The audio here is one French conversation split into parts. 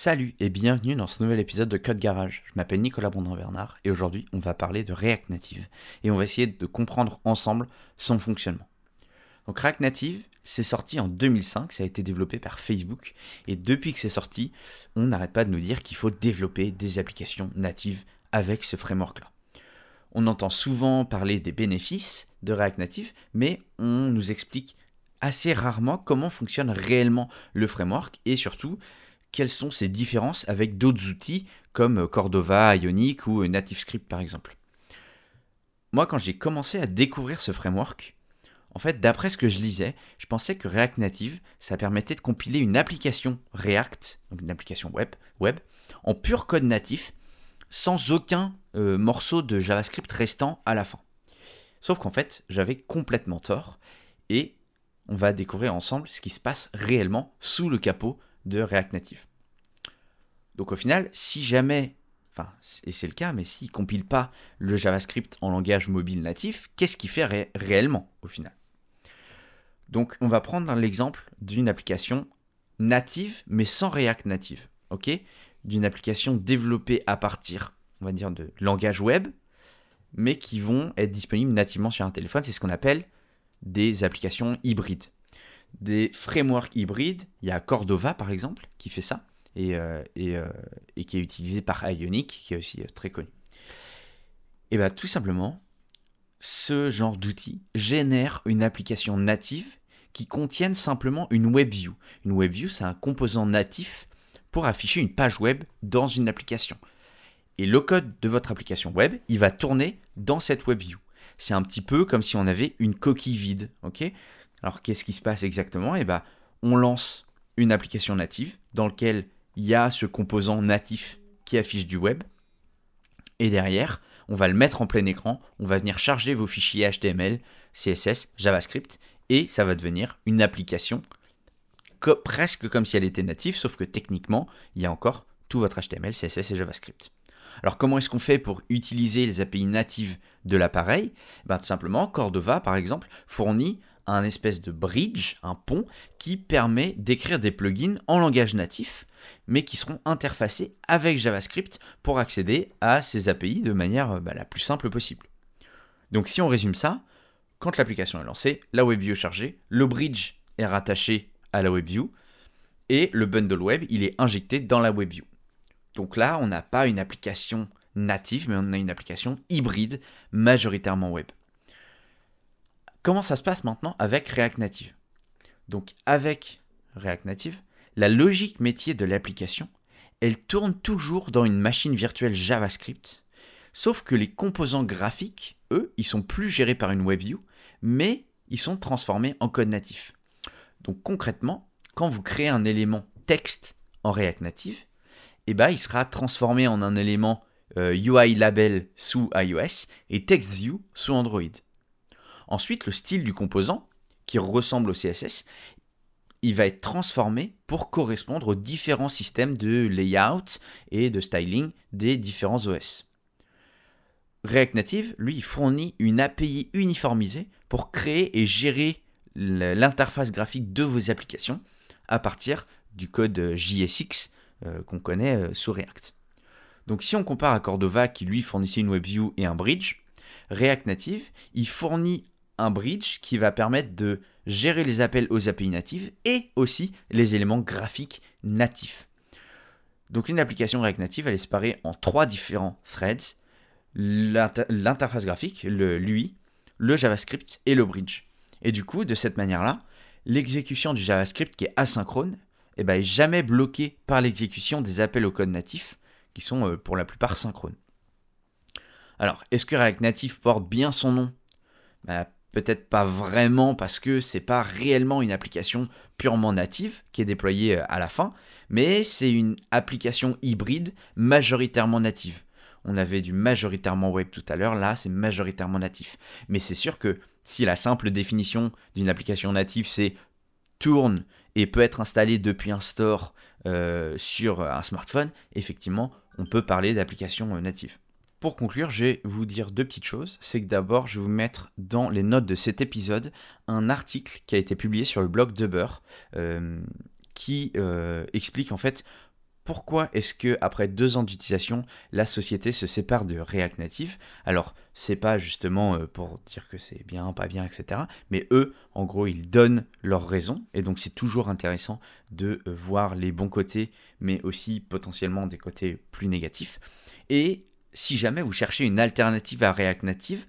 Salut et bienvenue dans ce nouvel épisode de Code Garage. Je m'appelle Nicolas Bondin-Bernard et aujourd'hui on va parler de React Native et on va essayer de comprendre ensemble son fonctionnement. Donc React Native, c'est sorti en 2005, ça a été développé par Facebook et depuis que c'est sorti, on n'arrête pas de nous dire qu'il faut développer des applications natives avec ce framework-là. On entend souvent parler des bénéfices de React Native, mais on nous explique assez rarement comment fonctionne réellement le framework et surtout quelles sont ses différences avec d'autres outils comme Cordova, Ionic ou NativeScript par exemple? Moi, quand j'ai commencé à découvrir ce framework, en fait, d'après ce que je lisais, je pensais que React Native, ça permettait de compiler une application React, donc une application web, web en pur code natif, sans aucun euh, morceau de JavaScript restant à la fin. Sauf qu'en fait, j'avais complètement tort, et on va découvrir ensemble ce qui se passe réellement sous le capot de React Native. Donc au final, si jamais, enfin, et c'est le cas, mais s'il ne compile pas le JavaScript en langage mobile natif, qu'est-ce qu'il fait réellement au final? Donc on va prendre l'exemple d'une application native, mais sans React Native, D'une application développée à partir, on va dire, de langage web, mais qui vont être disponibles nativement sur un téléphone. C'est ce qu'on appelle des applications hybrides des frameworks hybrides. Il y a Cordova par exemple qui fait ça et, euh, euh, qui est utilisé par Ionic qui est aussi euh, très connu. Et bien tout simplement, ce genre d'outil génère une application native qui contienne simplement une WebView. Une WebView, c'est un composant natif pour afficher une page web dans une application. Et le code de votre application web, il va tourner dans cette WebView. C'est un petit peu comme si on avait une coquille vide, ok? Alors qu'est-ce qui se passe exactement? Eh bien, on lance une application native dans laquelle il y a ce composant natif qui affiche du web. Et derrière, on va le mettre en plein écran, on va venir charger vos fichiers HTML, CSS, JavaScript, et ça va devenir une application presque comme si elle était native, sauf que techniquement, il y a encore tout votre HTML, CSS et JavaScript. Alors comment est-ce qu'on fait pour utiliser les API natives de l'appareil? Ben, Tout simplement, Cordova, par exemple, fournit un espèce de bridge, un pont, qui permet d'écrire des plugins en langage natif, mais qui seront interfacés avec JavaScript pour accéder à ces API de manière bah, la plus simple possible. Donc si on résume ça, quand l'application est lancée, la WebView est chargée, le bridge est rattaché à la WebView, et le bundle web, il est injecté dans la WebView. Donc là, on n'a pas une application native, mais on a une application hybride, majoritairement web. Comment ça se passe maintenant avec React Native? Donc avec React Native, la logique métier de l'application, elle tourne toujours dans une machine virtuelle JavaScript, sauf que les composants graphiques, eux, ils sont plus gérés par une WebView, mais ils sont transformés en code natif. Donc concrètement, quand vous créez un élément texte en React Native, eh ben, il sera transformé en un élément UI euh, label sous iOS et TextView sous Android. Ensuite, le style du composant, qui ressemble au CSS, il va être transformé pour correspondre aux différents systèmes de layout et de styling des différents OS. React Native, lui, fournit une API uniformisée pour créer et gérer l'interface graphique de vos applications à partir du code JSX euh, qu'on connaît euh, sous React. Donc si on compare à Cordova qui lui fournissait une WebView et un bridge, React Native, il fournit un bridge qui va permettre de gérer les appels aux API natives et aussi les éléments graphiques natifs. Donc une application React Native, elle est séparée en trois différents threads, l'interface graphique, le l'UI, le JavaScript et le bridge. Et du coup, de cette manière-là, l'exécution du JavaScript qui est asynchrone eh ben, est jamais bloquée par l'exécution des appels au code natif qui sont euh, pour la plupart synchrones. Alors, est-ce que React Native porte bien son nom? Bah, Peut-être pas vraiment parce que c'est pas réellement une application purement native qui est déployée euh, à la fin, mais c'est une application hybride majoritairement native. On avait du majoritairement web tout à l'heure, là c'est majoritairement natif. Mais c'est sûr que si la simple définition d'une application native c'est tourne et peut être installée depuis un store euh, sur un smartphone, effectivement on peut parler d'application euh, native. Pour conclure, je vais vous dire deux petites choses. C'est que d'abord, je vais vous mettre dans les notes de cet épisode un article qui a été publié sur le blog de euh, qui euh, explique en fait pourquoi est-ce que après deux ans d'utilisation, la société se sépare de React Native Alors, c'est pas justement euh, pour dire que c'est bien, pas bien, etc. Mais eux, en gros, ils donnent leurs raisons, et donc c'est toujours intéressant de euh, voir les bons côtés, mais aussi potentiellement des côtés plus négatifs. Et si jamais vous cherchez une alternative à React Native,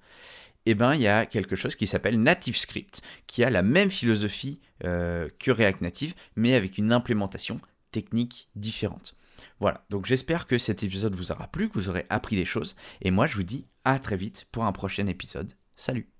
eh ben, il y a quelque chose qui s'appelle NativeScript, qui a la même philosophie euh, que React Native, mais avec une implémentation techniques différentes. Voilà, donc j'espère que cet épisode vous aura plu, que vous aurez appris des choses, et moi je vous dis à très vite pour un prochain épisode. Salut